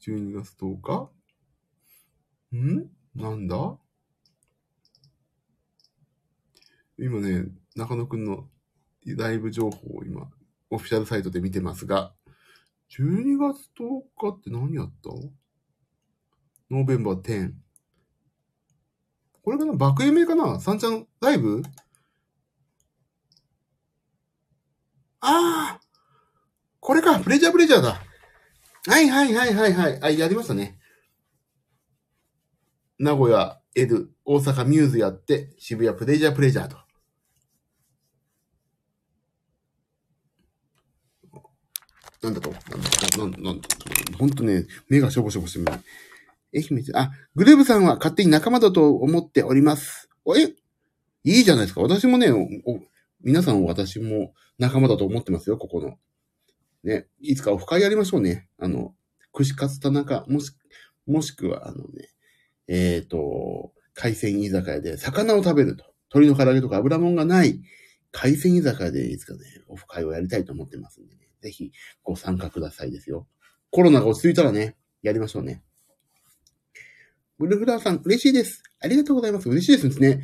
?12 月10日？ん？なんだ？今ね、中野くんのライブ情報を今、オフィシャルサイトで見てますが、12月10日って何やった？ノーベンバー10。これかな？爆夢かな？サンちゃんライブ？ああこれかプレジャープレジャーだはいはいはいはいはい。あ、やりましたね。名古屋 L、大阪ミューズやって、渋谷プレジャープレジャーと。なんだと？なんだなんなんほんとね、目がしょぼしょぼしてる。愛媛あ、グルーブさんは勝手に仲間だと思っております。え？いいじゃないですか。私もね、皆さん私も仲間だと思ってますよ、ここの。ね、いつかオフ会やりましょうね。あの、串カツ田中、もし、もしくは、あのね、えっ、ー、と、海鮮居酒屋で魚を食べると。鶏の唐揚げとか油もんがない海鮮居酒屋でいつかね、オフ会をやりたいと思ってますんでね。ぜひご参加くださいですよ。コロナが落ち着いたらね、やりましょうね。ブルフラーさん、嬉しいです。ありがとうございます。嬉しいですね。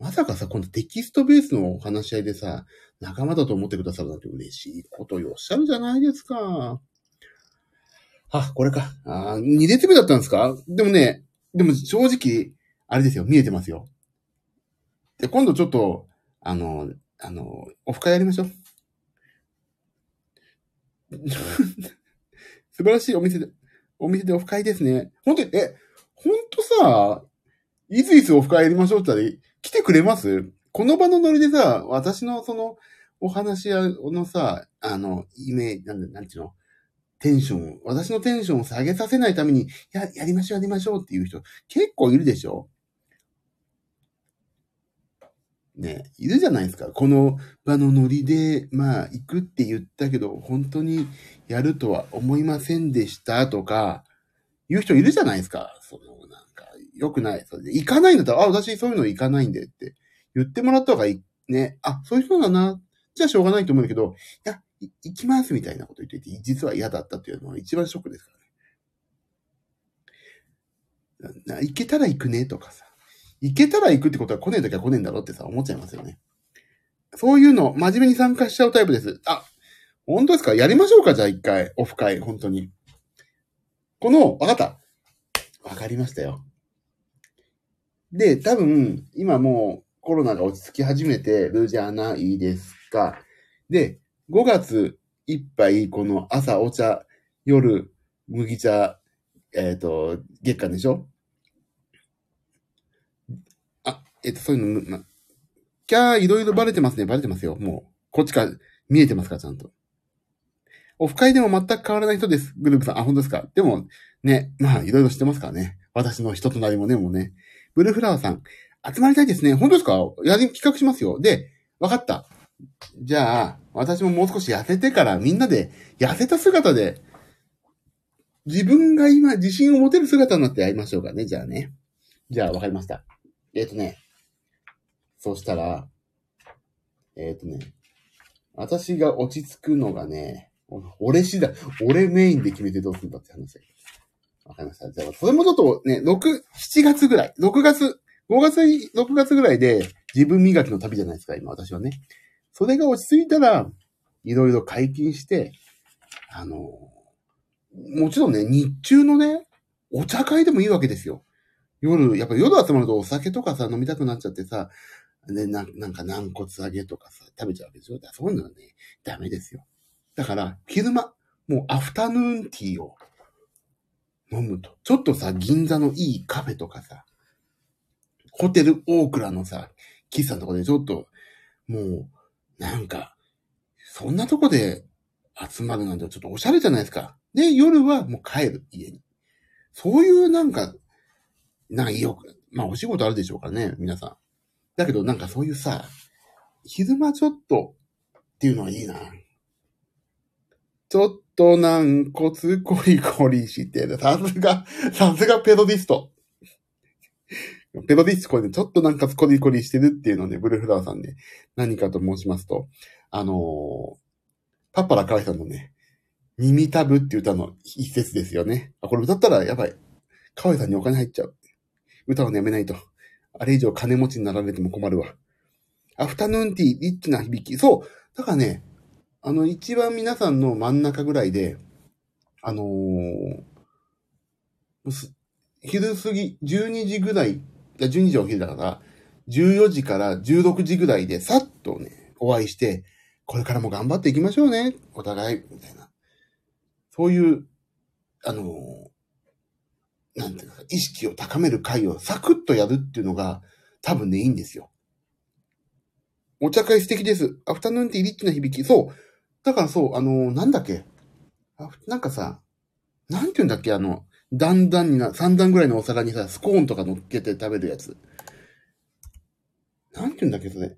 まさかさ、今度テキストベースのお話し合いでさ、仲間だと思ってくださるなんて嬉しいことをおっしゃるじゃないですか。あ、これか。あ、2列目だったんですか？でもね、でも正直、あれですよ、見えてますよ。で、今度ちょっと、あの、あの、オフ会やりましょう。素晴らしいお店で、お店でオフ会ですね。本当に、え、本当さ、いついつオフ会やりましょうって言ったら、来てくれます？この場のノリでさ、私のその、お話のさ、あの、イメージ、なんなんていうの？テンション、私のテンションを下げさせないために、や、やりましょう、やりましょうっていう人、結構いるでしょ？ね、いるじゃないですか。この場のノリで、まあ、行くって言ったけど、本当にやるとは思いませんでしたとか、言う人いるじゃないですか。その、なんか、良くない。それで、行かないんだったら、あ、私そういうの行かないんでって言ってもらった方がいい。ね。あ、そういう人だな。じゃあしょうがないと思うんだけど、いや、行きますみたいなこと言ってて、実は嫌だったっていうのは一番ショックですからね。な行けたら行くねとかさ。行けたら行くってことは来ねえときは来ねえんだろってさ、思っちゃいますよね。そういうの、真面目に参加しちゃうタイプです。あ、本当ですか？やりましょうか？じゃあ一回、オフ会、本当に。この、わかった。わかりましたよ。で、多分、今もうコロナが落ち着き始めてるじゃないですか。で、5月いっぱい、この朝お茶、夜麦茶、えっ、と、月間でしょあ、えっ、と、そういうの、ま、キャー、いろいろバレてますね。バレてますよ。もう、こっちから見えてますから、ちゃんと。オフ会でも全く変わらない人です。グループさん。あ、本当ですかでも、ね、まあ、いろいろ知ってますからね。私の人となりもね、もうね。ブルーフラワーさん。集まりたいですね。本当ですか？やり、企画しますよ。で、わかった。じゃあ、私ももう少し痩せてからみんなで痩せた姿で、自分が今自信を持てる姿になってやりましょうかね。じゃあね。じゃあ、わかりました。えっ、とね。そしたら、えっ、とね。私が落ち着くのがね、俺次第、俺メインで決めてどうするんだって話わかりました。じゃあ、それもちょっとね、6、7月ぐらい、6月、5月、6月ぐらいで自分磨きの旅じゃないですか、今私はね。それが落ち着いたら、いろいろ解禁して、あの、もちろんね、日中のね、お茶会でもいいわけですよ。夜、やっぱ夜集まるとお酒とかさ、飲みたくなっちゃってさ、で、ななんか軟骨揚げとかさ、食べちゃうわけでしょだそういうのはね、ダメですよ。だから、昼間、もうアフタヌーンティーを飲むと。ちょっとさ、銀座のいいカフェとかさ、ホテルオークラのさ、喫茶のとこでちょっと、もう、なんか、そんなとこで集まるなんてちょっとおしゃれじゃないですか。で、夜はもう帰る、家に。そういうなんか、なんかよく、まあお仕事あるでしょうからね、皆さん。だけどなんかそういうさ、昼間ちょっとっていうのはいいな。ちょっと軟骨コリコリしてる。さすが、さすがペロディスト。ペロディスコでちょっとなんかコリコリしてるっていうのね、ブルーフラワーさんね、何かと申しますと、あのー、パッパラカワイさんのね、耳たぶっていう歌の一節ですよね。あ、これ歌ったらやばい。カワイさんにお金入っちゃう。歌をやめないと。あれ以上金持ちになられても困るわ。アフタヌーンティー、リッチな響き。そう。だからね、あの、一番皆さんの真ん中ぐらいで、あのー、昼過ぎ、12時ぐらい、いや、12時はお昼だから、14時から16時ぐらいで、さっとね、お会いして、これからも頑張っていきましょうね。お互い、みたいな。そういう、あのー、なんていうか、意識を高める会をサクッとやるっていうのが、多分ね、いいんですよ。お茶会素敵です。アフタヌーンティーリッチな響き。そう。だからそう、あのー、なんだっけ？あ。なんかさ、なんて言うんだっけ、あの、段々にな、三段ぐらいのお皿にさ、スコーンとか乗っけて食べるやつ。なんて言うんだっけ、それ？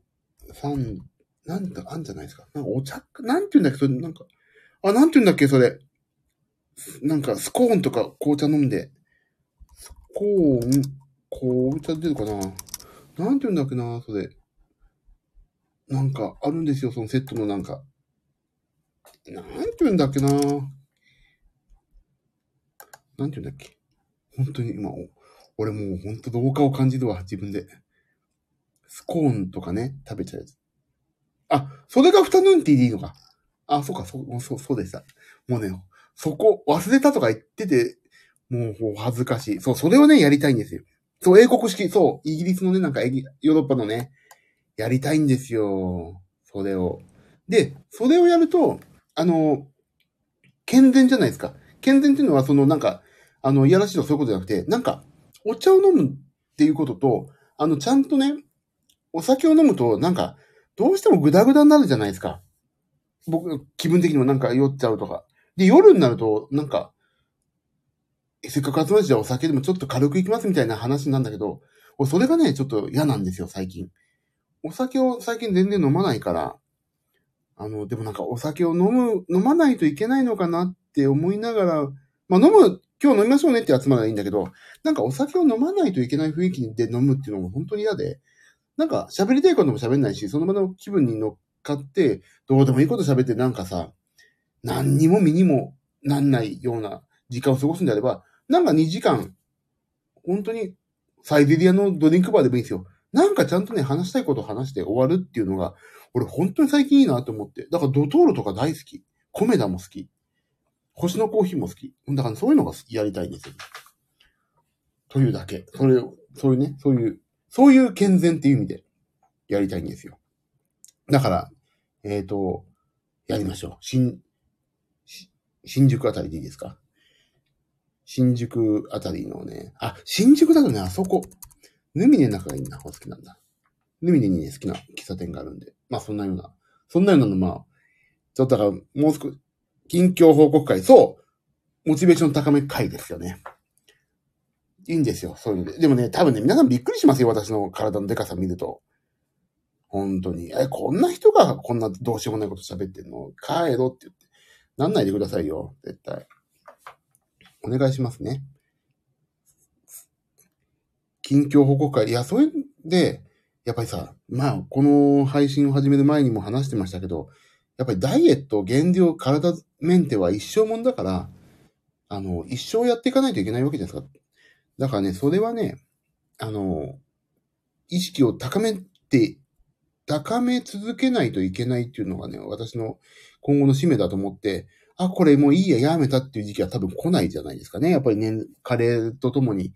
三、なんか、あんじゃないですか？なんかお茶、なんて言うんだっけ、それ、なんか、あ、なんて言うんだっけ、それ。なんか、スコーンとか紅茶飲んで、スコーン、紅茶出るかな？なんて言うんだっけな、それ。なんか、あるんですよ、そのセットのなんか。なんて言うんだっけななんて言うんだっけ本当に今、俺もう本当同化を感じるわ、自分で。スコーンとかね、食べちゃうやつ。あ、それがフタヌーンティーでいいのか。あ、そうか、そう、そう、そうでした。もうね、そこ忘れたとか言ってて、もうもう恥ずかしい。そう、それをね、やりたいんですよ。そう、英国式、そう、イギリスのね、なんかヨーロッパのね、やりたいんですよ。それを。で、それをやると、あの、健全じゃないですか。健全っていうのは、そのなんか、あの、いやらしいとかそういうことじゃなくて、なんか、お茶を飲むっていうことと、あの、ちゃんとね、お酒を飲むと、なんか、どうしてもグダグダになるじゃないですか。僕、気分的にもなんか酔っちゃうとか。で、夜になると、なんか、せっかく集まるじゃお酒でもちょっと軽くいきますみたいな話なんだけど、それがね、ちょっと嫌なんですよ、最近。お酒を最近全然飲まないから、あの、でもなんかお酒を飲む、飲まないといけないのかなって思いながら、まあ飲む、今日飲みましょうねって集まるらいいんだけど、なんかお酒を飲まないといけない雰囲気で飲むっていうのも本当に嫌で、なんか喋りたいことも喋んないし、その場の気分に乗っ買って、どうでもいいこと喋ってなんかさ、何にも身にもなんないような時間を過ごすんであれば、なんか2時間、本当にサイゼリアのドリンクバーでもいいんですよ。なんかちゃんとね、話したいことを話して終わるっていうのが、俺本当に最近いいなと思って。だからドトールとか大好き。コメダも好き。星のコーヒーも好き。だからそういうのがやりたいんですよ。というだけ。それを、そういうね、そういう、そういう健全っていう意味でやりたいんですよ。だから、えっ、と、やりましょう。新、新宿あたりでいいですか？新宿あたりのね、あ、新宿だとね、あそこ、ヌミネの中がいいな、お好きなんだ。ヌミネにね、好きな喫茶店があるんで。まあ、そんなような、そんなようなの、まあ、ちょっとだから、もう少し、近況報告会、そう、モチベーション高め会ですよね。いいんですよ、そういうので。でもね、多分ね、皆さんびっくりしますよ、私の体のデカさ見ると。本当に。え、こんな人がこんなどうしようもないこと喋ってんの？帰ろって言って。なんないでくださいよ、絶対。お願いしますね。近況報告会。いや、それで、やっぱりさ、まあ、この配信を始める前にも話してましたけど、やっぱりダイエット、減量、体メンテは一生もんだから、あの、一生やっていかないといけないわけじゃないですか。だからね、それはね、あの、意識を高めて、高め続けないといけないっていうのがね、私の今後の使命だと思って、あ、これもういいや、やめたっていう時期は多分来ないじゃないですかね。やっぱりね、加齢とともに、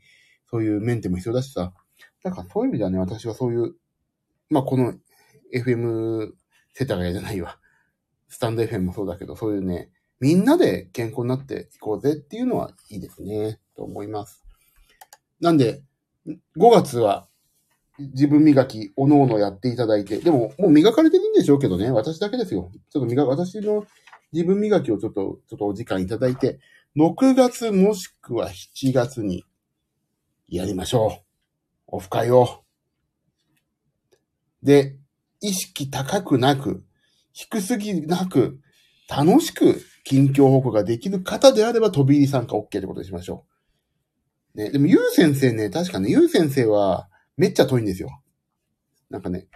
そういうメンテも必要だしさ。だからそういう意味ではね、私はそういう、まあこの FM 世田谷じゃないわ。スタンド FM もそうだけど、そういうね、みんなで健康になっていこうぜっていうのはいいですね、と思います。なんで、5月は自分磨き、おのおのやっていただいて、でももう磨かれてるんでしょうけどね、私だけですよ。ちょっと磨、私の自分磨きをちょっと、ちょっとお時間いただいて、6月もしくは7月にやりましょう。オフ会を。で、意識高くなく、低すぎなく、楽しく近況報告ができる方であれば飛び入り参加 OK ってことにしましょう。ね、でも、ゆう先生ね、確かね、ゆう先生はめっちゃ遠いんですよ。なんかね。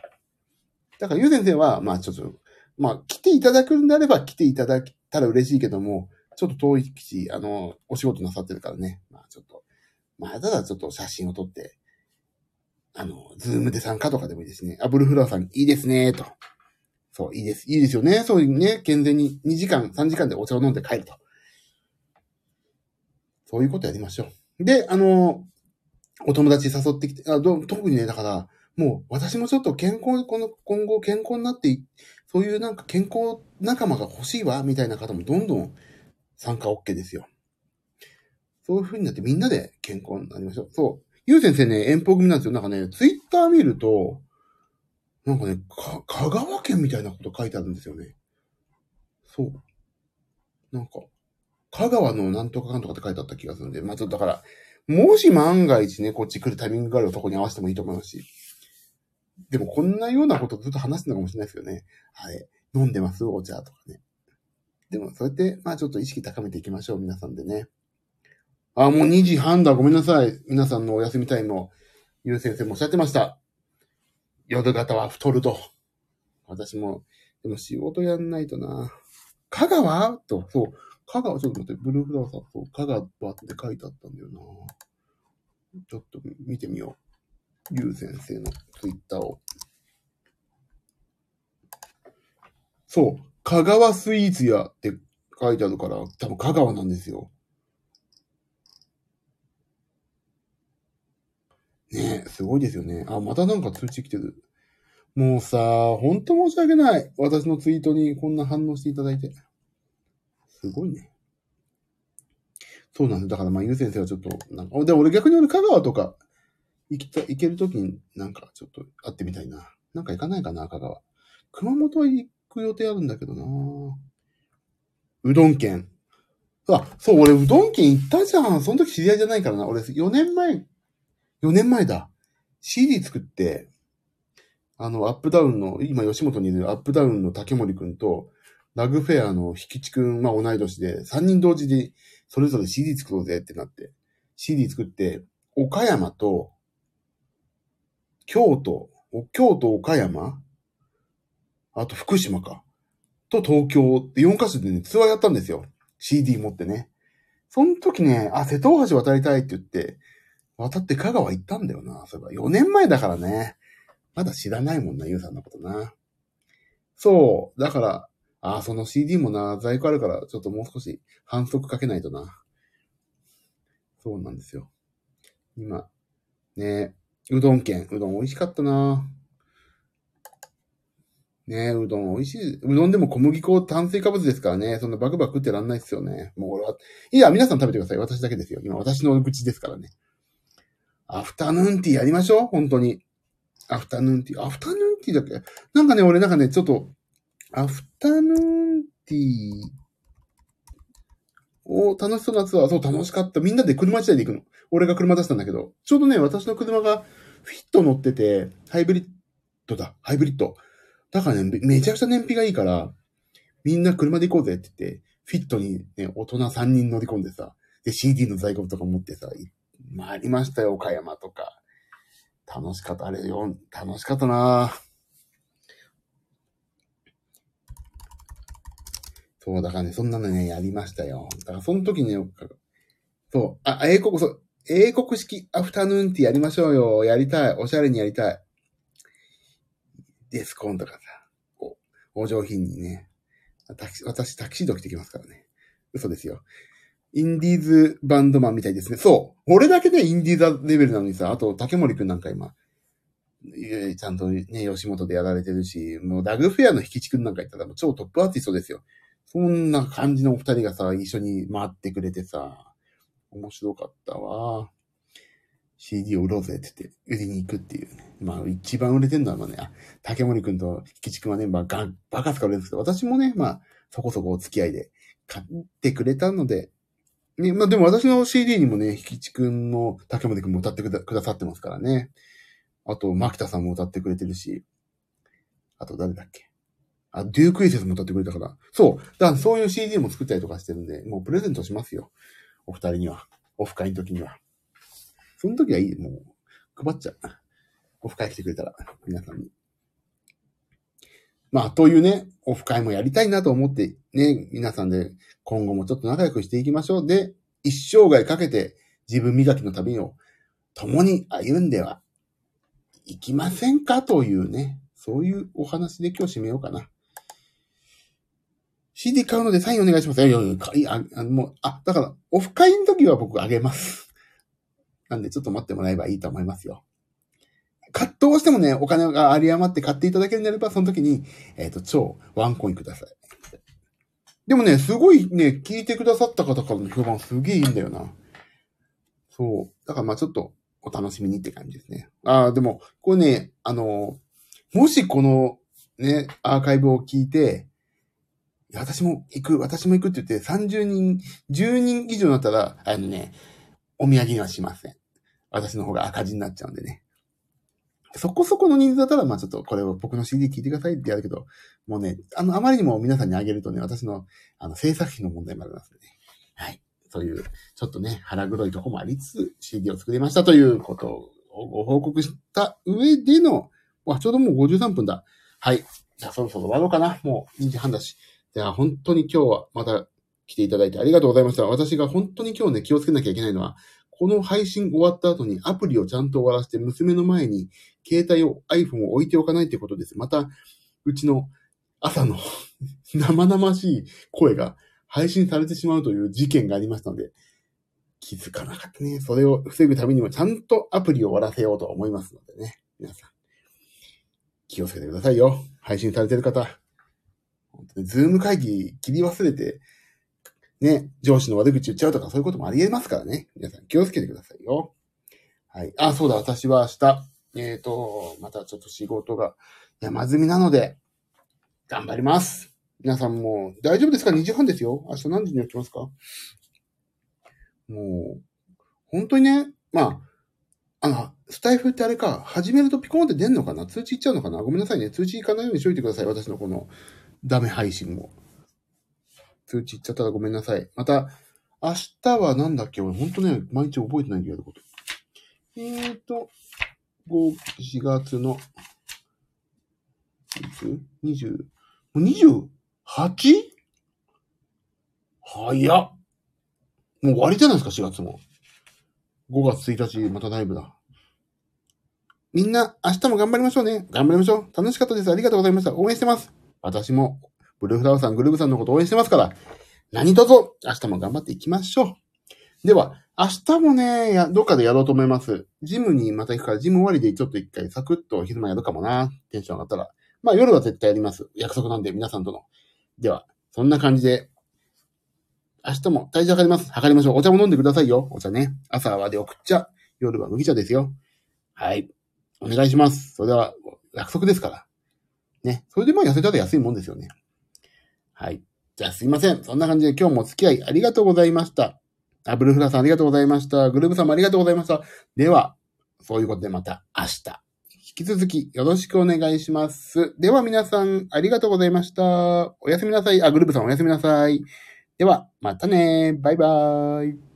だから、ゆう先生は、まあちょっと、まあ来ていただくんであれば来ていただけたら嬉しいけども、ちょっと遠いし、あの、お仕事なさってるからね。まあちょっと、まあただちょっと写真を撮って、あの、ズームで参加とかでもいいですね。あ、ブルフラワーさん、いいですね、と。そう、いいです。いいですよね。そういうね、健全に2時間、3時間でお茶を飲んで帰ると。そういうことやりましょう。で、あの、お友達誘ってきて、あど特にね、だから、もう私もちょっと健康、この、今後健康になって、そういうなんか健康仲間が欲しいわ、みたいな方もどんどん参加 OK ですよ。そういう風になってみんなで健康になりましょう。そう。ゆう先生ね、遠方組なんですよ。なんかね、ツイッター見ると、なんかね、か、香川県みたいなこと書いてあるんですよね。そう。なんか、香川のなんとかかんとかって書いてあった気がするんで、まあちょっとだから、もし万が一ね、こっち来るタイミングがあればそこに合わせてもいいと思いますし。でもこんなようなことずっと話してるのかもしれないですよね。はい。飲んでますお茶とかね。でも、そうやって、まあちょっと意識高めていきましょう、皆さんでね。あ、もう2時半だ。ごめんなさい。皆さんのお休みタイムを、ゆう先生もおっしゃってました。夜型は太ると。私も、でも仕事やんないとな。香川？と、そう。香川、ちょっと待って、ブルーフラワーさん、そう、香川って書いてあったんだよな。ちょっと見てみよう。ゆう先生のツイッターを。そう。香川スイーツ屋って書いてあるから、多分香川なんですよ。ねえ、すごいですよね。あ、またなんか通知来てる。もうさ、ほんと申し訳ない。私のツイートにこんな反応していただいて。すごいね。そうなんです。だからまあ、ゆう先生はちょっと、なんか、で俺逆に俺香川とか行きた、行けるときになんかちょっと会ってみたいな。なんか行かないかな、香川。熊本は行く予定あるんだけどなうどん県。あ、そう、俺うどん県行ったじゃん。その時知り合いじゃないからな。俺4年前、4年前だ。CD 作って、あの、アップダウンの、今吉本にいるアップダウンの竹森くんと、ラグフェアの引地くん、まあ同い年で、3人同時でそれぞれ CD 作ろうぜってなって、CD 作って、岡山と、京都、京都、岡山あと福島か。と東京って4カ所でね、ツアーやったんですよ。CD 持ってね。その時ね、あ、瀬戸大橋渡りたいって言って、渡って香川行ったんだよな。そういえば4年前だからね。まだ知らないもんな、ゆうさんのことな。そう。だから、ああ、その CD もな、在庫あるから、ちょっともう少し反則かけないとな。そうなんですよ。今、ね、うどん県、うどん美味しかったな。ねうどん美味しい。うどんでも小麦粉炭水化物ですからね。そんなバクバクってらんないっすよね。もう俺は。いや、皆さん食べてください。私だけですよ。今私の口ですからね。アフタヌーンティーやりましょう本当に。アフタヌーンティー。アフタヌーンティーだっけ？なんかね、俺なんかね、ちょっと、アフタヌーンティーお楽しそうなツアー。そう、楽しかった。みんなで車自体で行くの。俺が車出したんだけど、ちょうどね、私の車がフィット乗ってて、ハイブリッドだ。ハイブリッド。だからね、めちゃくちゃ燃費がいいから、みんな車で行こうぜって言って、フィットにね、大人3人乗り込んでさ、で、CD の在庫とか持ってさ、回りましたよ、岡山とか。楽しかった、あれよ、楽しかったなそう、だからね、そんなのね、やりましたよ。だからその時にね、そう、あ、英国、そう、英国式アフタヌーンティーやりましょうよ。やりたい。おしゃれにやりたい。デスコンとかさ、こう、お上品にね。私、タキシード着てきますからね。嘘ですよ。インディーズバンドマンみたいですね。そう。俺だけね、インディーズレベルなのにさ、あと、竹森くんなんか今、ちゃんとね、吉本でやられてるし、もうダグフェアの引き地くんなんか言ったら超トップアーティストですよ。そんな感じのお二人がさ、一緒に回ってくれてさ、面白かったわ。CD を売ろうぜって言って、売りに行くっていうね。まあ、一番売れてんのはまあね、あ、竹森くんと引きちくんはね、まあ、が、バカすか売れるんですけど、私もね、まあ、そこそこお付き合いで買ってくれたので、ね、まあでも私の CD にもね、ひきちくんの竹森くんも歌ってくださってますからね。あと、牧田さんも歌ってくれてるし、あと誰だっけ？あ、デュークイセスも歌ってくれたから。そう。だからそういう CD も作ったりとかしてるんで、もうプレゼントしますよ。お二人には。オフ会の時には。その時はいい。もう、配っちゃう。オフ会来てくれたら、皆さんに。まあ、というね、オフ会もやりたいなと思って、ね、皆さんで今後もちょっと仲良くしていきましょう。で、一生涯かけて自分磨きの旅を共に歩んではいきませんかというね、そういうお話で今日締めようかな。CD 買うのでサインお願いします。いやいやいや、あもう、あ、だから、オフ会の時は僕あげます。なんでちょっと待ってもらえばいいと思いますよ。葛藤してもね、お金があり余って買っていただけるんであれば、その時に、えっ、ー、と、超ワンコインください。でもね、すごいね、聞いてくださった方からの評判すげえいいんだよな。そう。だからまあちょっとお楽しみにって感じですね。ああ、でも、これね、あの、もしこのね、アーカイブを聞いて、私も行く、私も行くって言って30人、10人以上になったら、あのね、お土産にはしません。私の方が赤字になっちゃうんでね。そこそこの人数だったら、まあちょっとこれを僕の CD 聞いてくださいってやるけど、もうね、あの、あまりにも皆さんにあげるとね、私の、あの、制作費の問題もあります、ね、はい。そういう、ちょっとね、腹黒いとこもありつつ、CD を作りましたということをご報告した上での、わ、ちょうどもう53分だ。はい。じゃあそろそろ終わろうかな。もう2時半だし。じゃあ本当に今日はまた来ていただいてありがとうございました。私が本当に今日ね、気をつけなきゃいけないのは、この配信終わった後にアプリをちゃんと終わらせて娘の前に携帯を iPhone を置いておかないってことです。また、うちの朝の 生々しい声が配信されてしまうという事件がありましたので、気づかなかったね。それを防ぐためにもちゃんとアプリを終わらせようと思いますのでね。皆さん、気をつけてくださいよ。配信されてる方。本当にズーム会議切り忘れて、ね、上司の悪口言っちゃうとかそういうこともあり得ますからね。皆さん気をつけてくださいよ。はい。あ、そうだ、私は明日、えっ、ー、と、またちょっと仕事が山積みなので、頑張ります。皆さんも大丈夫ですか ?2 時半ですよ。明日何時に起きますか？もう、本当にね、まあ、あの、スタイフってあれか、始めるとピコンって出んのかな？通知いっちゃうのかな？ごめんなさいね。通知いかないようにしといてください。私のこのダメ配信も。通知いっちゃったらごめんなさい。また、明日はなんだっけ？俺ほんとね、毎日覚えてないんだけどこと。えーと、5、4月の、つ ?20、もう 28? 早っ。もう終わりじゃないですか、4月も。5月1日、またライブだ。みんな、明日も頑張りましょうね。頑張りましょう。楽しかったです。ありがとうございました。応援してます。私も、ブルーフラワーさん、グルーブさんのこと応援してますから、何卒、明日も頑張っていきましょう。では、明日もね、や、どっかでやろうと思います。ジムにまた行くから、ジム終わりでちょっと一回サクッと昼間やるかもな。テンション上がったら。まあ夜は絶対やります。約束なんで、皆さんとの。では、そんな感じで、明日も体重測ります。測りましょう。お茶も飲んでくださいよ。お茶ね。朝はで送っちゃ。夜は麦茶ですよ。はい。お願いします。それでは、約束ですから。ね。それでまあ痩せたら安いもんですよね。はい。じゃあすいません。そんな感じで今日もお付き合いありがとうございました。ダ、ブルフラさんありがとうございました。グルーブさんもありがとうございました。では、そういうことでまた明日。引き続きよろしくお願いします。では皆さんありがとうございました。おやすみなさい。あ、グループさんおやすみなさい。では、またねバイバーイ。